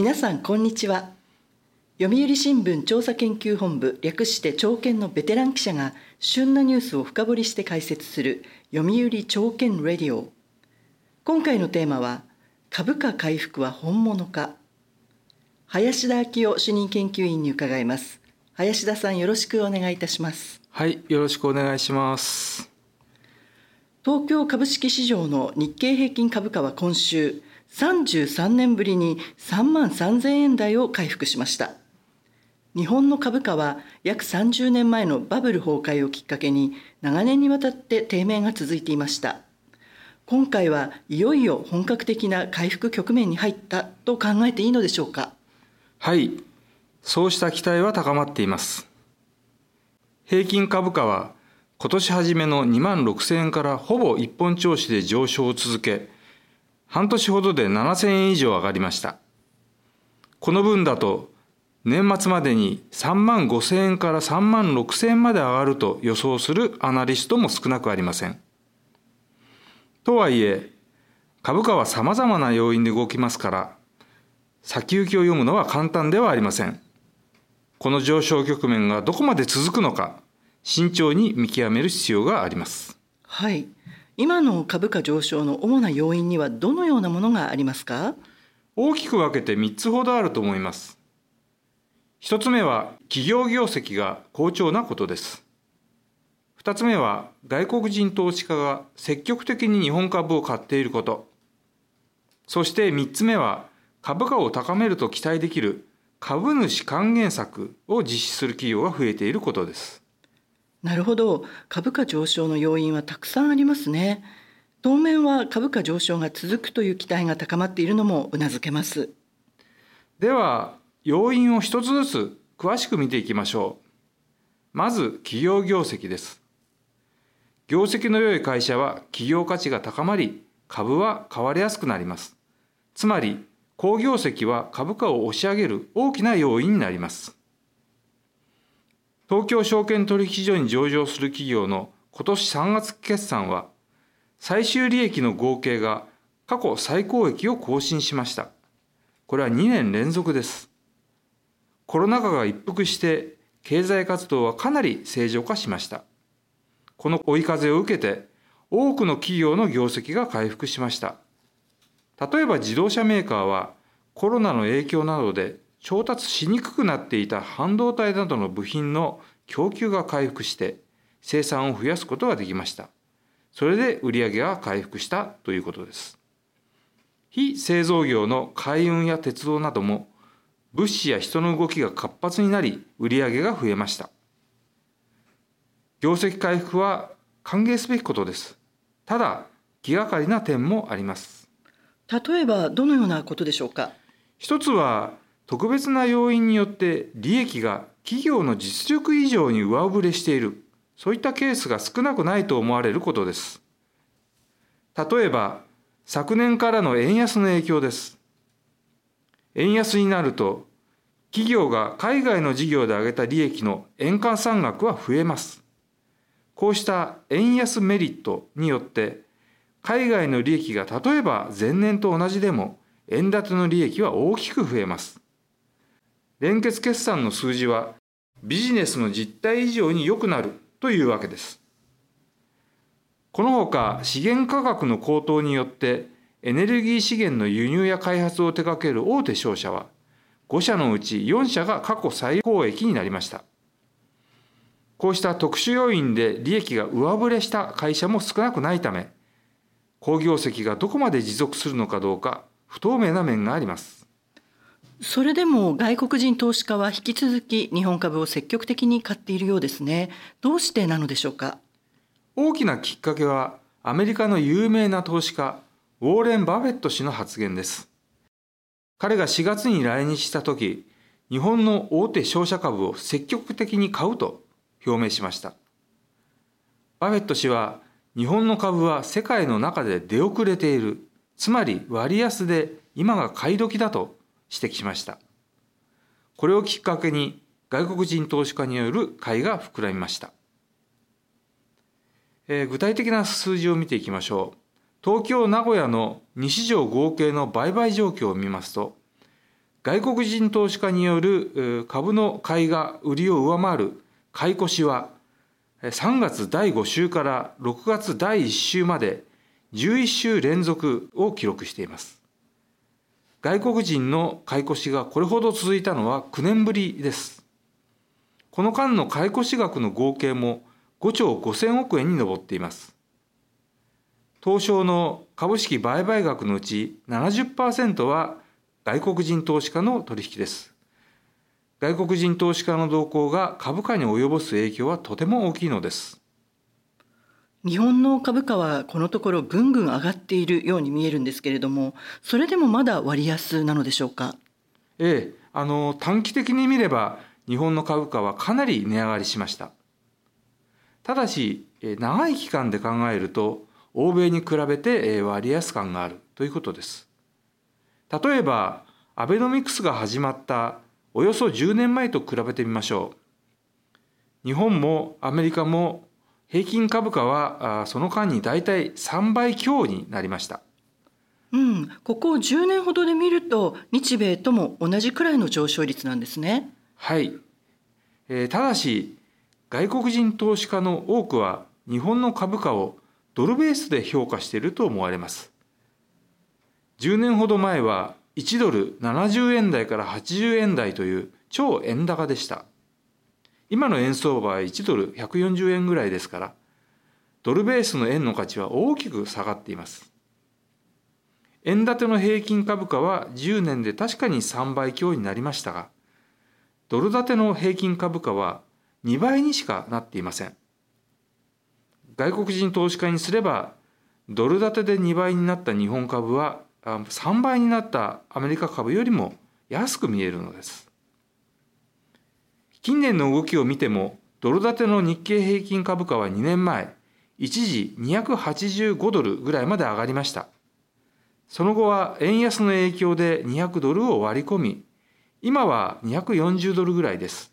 皆さんこんにちは。読売新聞調査研究本部略して朝見のベテラン記者が旬なニュースを深掘りして解説する読売朝見レディオ。今回のテーマは株価回復は本物か。林田昭夫主任研究員に伺います。林田さんよろしくお願いいたします。はいよろしくお願いします。東京株式市場の日経平均株価は今週33年ぶりに3万3000円台を回復しました。日本の株価は約30年前のバブル崩壊をきっかけに長年にわたって低迷が続いていました。今回はいよいよ本格的な回復局面に入ったと考えていいのでしょうか。はい。そうした期待は高まっています。平均株価は今年初めの2万6000円からほぼ一本調子で上昇を続け半年ほどで7000円以上上がりました。この分だと年末までに3万5000円から3万6000円まで上がると予想するアナリストも少なくありません。とはいえ、株価は様々な要因で動きますから、先行きを読むのは簡単ではありません。この上昇局面がどこまで続くのか、慎重に見極める必要があります。はい。今の株価上昇の主な要因にはどのようなものがありますか？大きく分けて3つほどあると思います。1つ目は企業業績が好調なことです。2つ目は外国人投資家が積極的に日本株を買っていること。そして3つ目は株価を高めると期待できる株主還元策を実施する企業が増えていることです。なるほど。株価上昇の要因はたくさんありますね。当面は株価上昇が続くという期待が高まっているのもうなずけます。では要因を一つずつ詳しく見ていきましょう。まず企業業績です。業績の良い会社は企業価値が高まり株は買われやすくなります。つまり好業績は株価を押し上げる大きな要因になります。東京証券取引所に上場する企業の今年3月決算は、最終利益の合計が過去最高益を更新しました。これは2年連続です。コロナ禍が一服して経済活動はかなり正常化しました。この追い風を受けて多くの企業の業績が回復しました。例えば自動車メーカーはコロナの影響などで調達しにくくなっていた半導体などの部品の供給が回復して生産を増やすことができました。それで売上が回復したということです。非製造業の海運や鉄道なども物資や人の動きが活発になり売上が増えました。業績回復は歓迎すべきことです。ただ気がかりな点もあります。例えばどのようなことでしょうか？一つは特別な要因によって利益が企業の実力以上に上振れしている、そういったケースが少なくないと思われることです。例えば、昨年からの円安の影響です。円安になると、企業が海外の事業で上げた利益の円換算額は増えます。こうした円安メリットによって、海外の利益が例えば前年と同じでも、円建ての利益は大きく増えます。連結決算の数字はビジネスの実態以上に良くなるというわけです。このほか資源価格の高騰によってエネルギー資源の輸入や開発を手掛ける大手商社は5社のうち4社が過去最高益になりました。こうした特殊要因で利益が上振れした会社も少なくないため、好業績がどこまで持続するのかどうか不透明な面があります。それでも外国人投資家は引き続き日本株を積極的に買っているようですね。どうしてなのでしょうか？大きなきっかけはアメリカの有名な投資家ウォーレン・バフェット氏の発言です。彼が4月に来日した時、日本の大手商社株を積極的に買うと表明しました。バフェット氏は日本の株は世界の中で出遅れている、つまり割安で今が買い時だと指摘しました。これをきっかけに外国人投資家による買いが膨らみました。えー、具体的な数字を見ていきましょう。東京、名古屋の2市場合計の売買状況を見ますと、外国人投資家による株の買いが売りを上回る買い越しは3月第5週から6月第1週まで11週連続を記録しています。外国人の買い越しがこれほど続いたのは9年ぶりです。この間の買い越し額の合計も5兆5000億円に上っています。東証の株式売買額のうち70%は外国人投資家の取引です。外国人投資家の動向が株価に及ぼす影響はとても大きいのです。日本の株価はこのところぐんぐん上がっているように見えるんですけれども、それでもまだ割安なのでしょうか？ええ、あの短期的に見れば日本の株価はかなり値上がりしました。ただし長い期間で考えると欧米に比べて割安感があるということです。例えばアベノミクスが始まったおよそ10年前と比べてみましょう。日本もアメリカも平均株価はその間に大体3倍強になりました。うん、ここ10年ほどで見ると日米とも同じくらいの上昇率なんですね。はい、えー、ただし外国人投資家の多くは日本の株価をドルベースで評価していると思われます。10年ほど前は1ドル70円台から80円台という超円高でした。今の円相場は1ドル140円ぐらいですから、ドルベースの円の価値は大きく下がっています。円建ての平均株価は10年で確かに3倍強になりましたが、ドル建ての平均株価は2倍にしかなっていません。外国人投資家にすれば、ドル建てで2倍になった日本株は3倍になったアメリカ株よりも安く見えるのです。近年の動きを見ても、ドル建ての日経平均株価は2年前、一時285ドルぐらいまで上がりました。その後は円安の影響で200ドルを割り込み、今は240ドルぐらいです。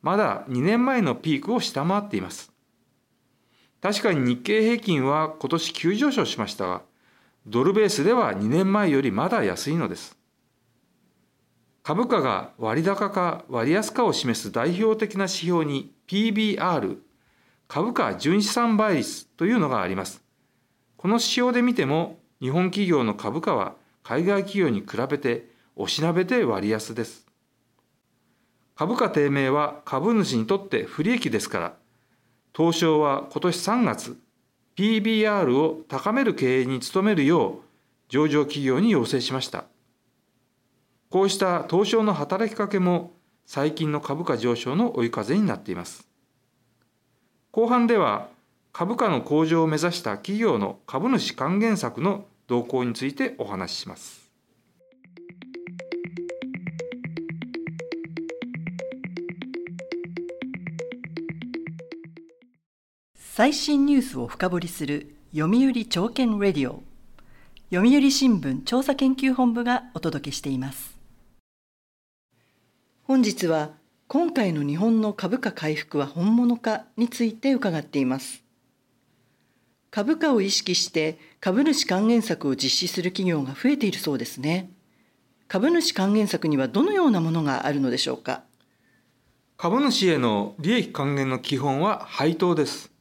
まだ2年前のピークを下回っています。確かに日経平均は今年急上昇しましたが、ドルベースでは2年前よりまだ安いのです。株価が割高か割安かを示す代表的な指標に PBR、株価純資産倍率というのがあります。この指標で見ても、日本企業の株価は海外企業に比べておしなべて割安です。株価低迷は株主にとって不利益ですから、東証は今年3月、PBR を高める経営に努めるよう上場企業に要請しました。こうした東証の働きかけも最近の株価上昇の追い風になっています。後半では株価の向上を目指した企業の株主還元策の動向についてお話しします。最新ニュースを深掘りする読売朝券レディオ読売新聞調査研究本部がお届けしています本日は今回の日本の株価回復は本物かについて伺っています。株価を意識して株主還元策を実施する企業が増えているそうですね。株主還元策にはどのようなものがあるのでしょうか？株主への利益還元の基本は配当です。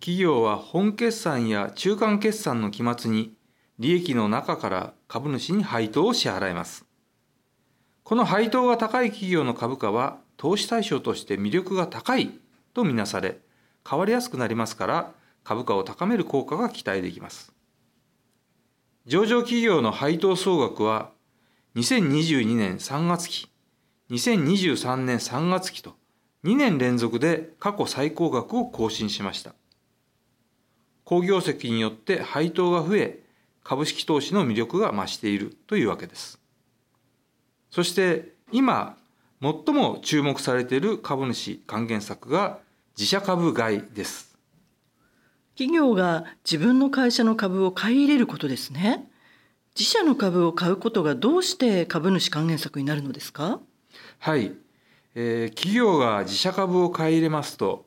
企業は本決算や中間決算の期末に利益の中から株主に配当を支払います。この配当が高い企業の株価は投資対象として魅力が高いとみなされ、変わりやすくなりますから株価を高める効果が期待できます。上場企業の配当総額は2022年3月期、2023年3月期と2年連続で過去最高額を更新しました。好業績によって配当が増え、株式投資の魅力が増しているというわけです。そして今、最も注目されている株主還元策が自社株買いです。企業が自分の会社の株を買い入れることですね。自社の株を買うことがどうして株主還元策になるのですか？はい、えー、企業が自社株を買い入れますと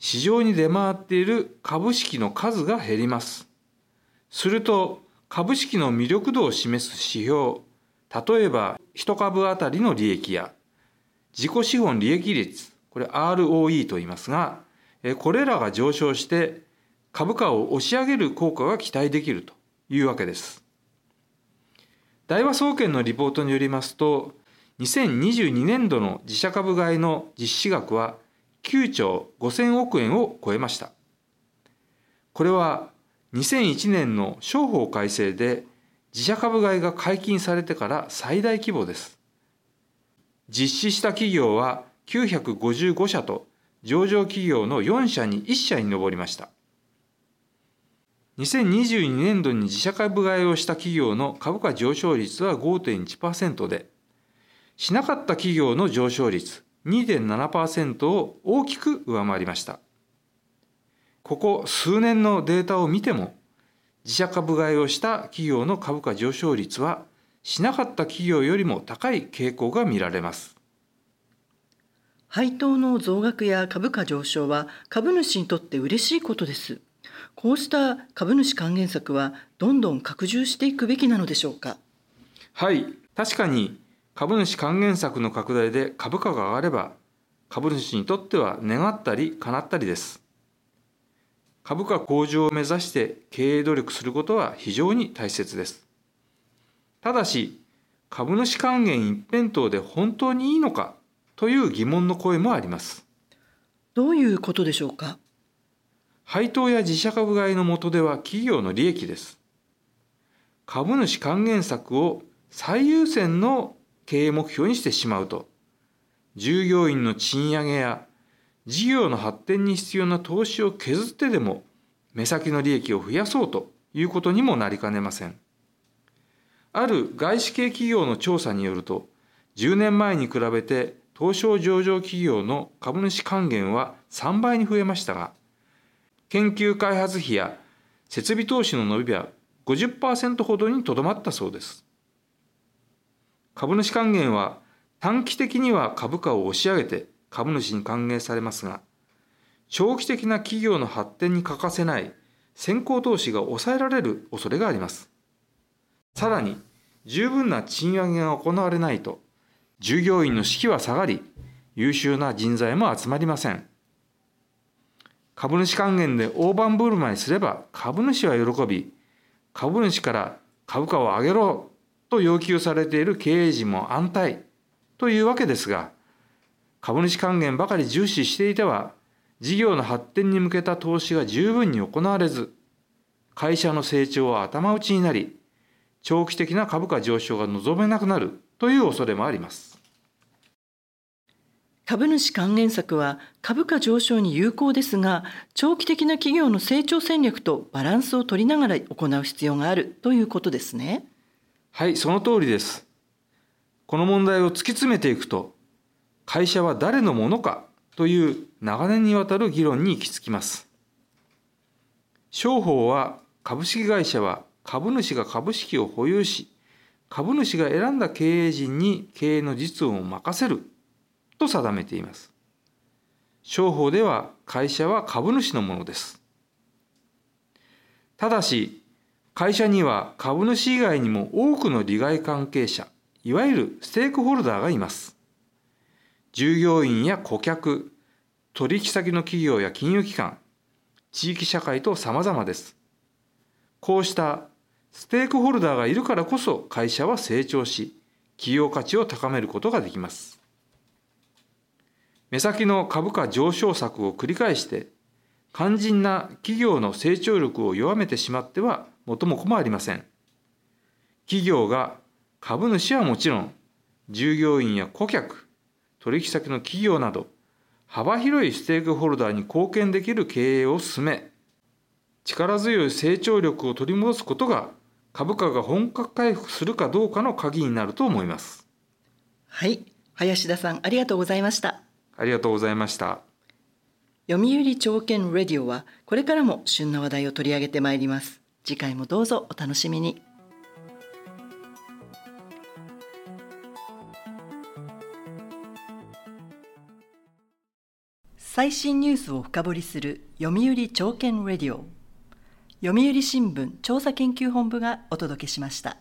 市場に出回っている株式の数が減ります。すると、株式の魅力度を示す指標、例えば1株当たりの利益や自己資本利益率、これ ROE と言いますが、これらが上昇して株価を押し上げる効果が期待できるというわけです。大和総研のリポートによりますと、2022年度の自社株買いの実施額は9兆5000億円を超えました。これは2001年の商法改正で自社株買いが解禁されてから最大規模です。実施した企業は955社と上場企業の4社に1社に上りました。2022年度に自社株買いをした企業の株価上昇率は5.1%で、しなかった企業の上昇率2.7%を大きく上回りました。ここ数年のデータを見ても、自社株買いをした企業の株価上昇率は、しなかった企業よりも高い傾向が見られます。配当の増額や株価上昇は株主にとって嬉しいことです。こうした株主還元策はどんどん拡充していくべきなのでしょうか？はい、確かに株主還元策の拡大で株価が上がれば株主にとっては願ったり叶ったりです。株価向上を目指して経営努力することは非常に大切です。ただし、株主還元一辺倒で本当にいいのかという疑問の声もあります。どういうことでしょうか？配当や自社株買いの下では企業の利益です。株主還元策を最優先の経営目標にしてしまうと、従業員の賃上げや事業の発展に必要な投資を削ってでも目先の利益を増やそうということにもなりかねません。ある外資系企業の調査によると、10年前に比べて東証上場企業の株主還元は3倍に増えましたが、研究開発費や設備投資の伸びは50%ほどにとどまったそうです。株主還元は短期的には株価を押し上げて株主に還元されますが、長期的な企業の発展に欠かせない先行投資が抑えられる恐れがあります。さらに、十分な賃上げが行われないと、従業員の士気は下がり、優秀な人材も集まりません。株主還元で大盤振る舞いすれば株主は喜び、株主から株価を上げろと要求されている経営陣も安泰というわけですが、株主還元ばかり重視していては、事業の発展に向けた投資が十分に行われず、会社の成長は頭打ちになり、長期的な株価上昇が望めなくなるという恐れもあります。株主還元策は株価上昇に有効ですが、長期的な企業の成長戦略とバランスを取りながら行う必要があるということですね。はい、その通りです。この問題を突き詰めていくと、会社は誰のものかという長年にわたる議論に行き着きます。商法は株式会社は株主が株式を保有し、株主が選んだ経営陣に経営の実務を任せると定めています。商法では会社は株主のものです。ただし、会社には株主以外にも多くの利害関係者、いわゆるステークホルダーがいます。従業員や顧客、取引先の企業や金融機関、地域社会と様々です。こうしたステークホルダーがいるからこそ会社は成長し、企業価値を高めることができます。目先の株価上昇策を繰り返して、肝心な企業の成長力を弱めてしまっては元も子もありません。企業が株主はもちろん、従業員や顧客、取引先の企業など、幅広いステークホルダーに貢献できる経営を進め、力強い成長力を取り戻すことが株価が本格回復するかどうかの鍵になると思います。はい、林田さんありがとうございました。ありがとうございました。読売証券レディオはこれからも旬な話題を取り上げてまいります。次回もどうぞお楽しみに。最新ニュースを深掘りする読売朝券レディオ読売新聞調査研究本部がお届けしました。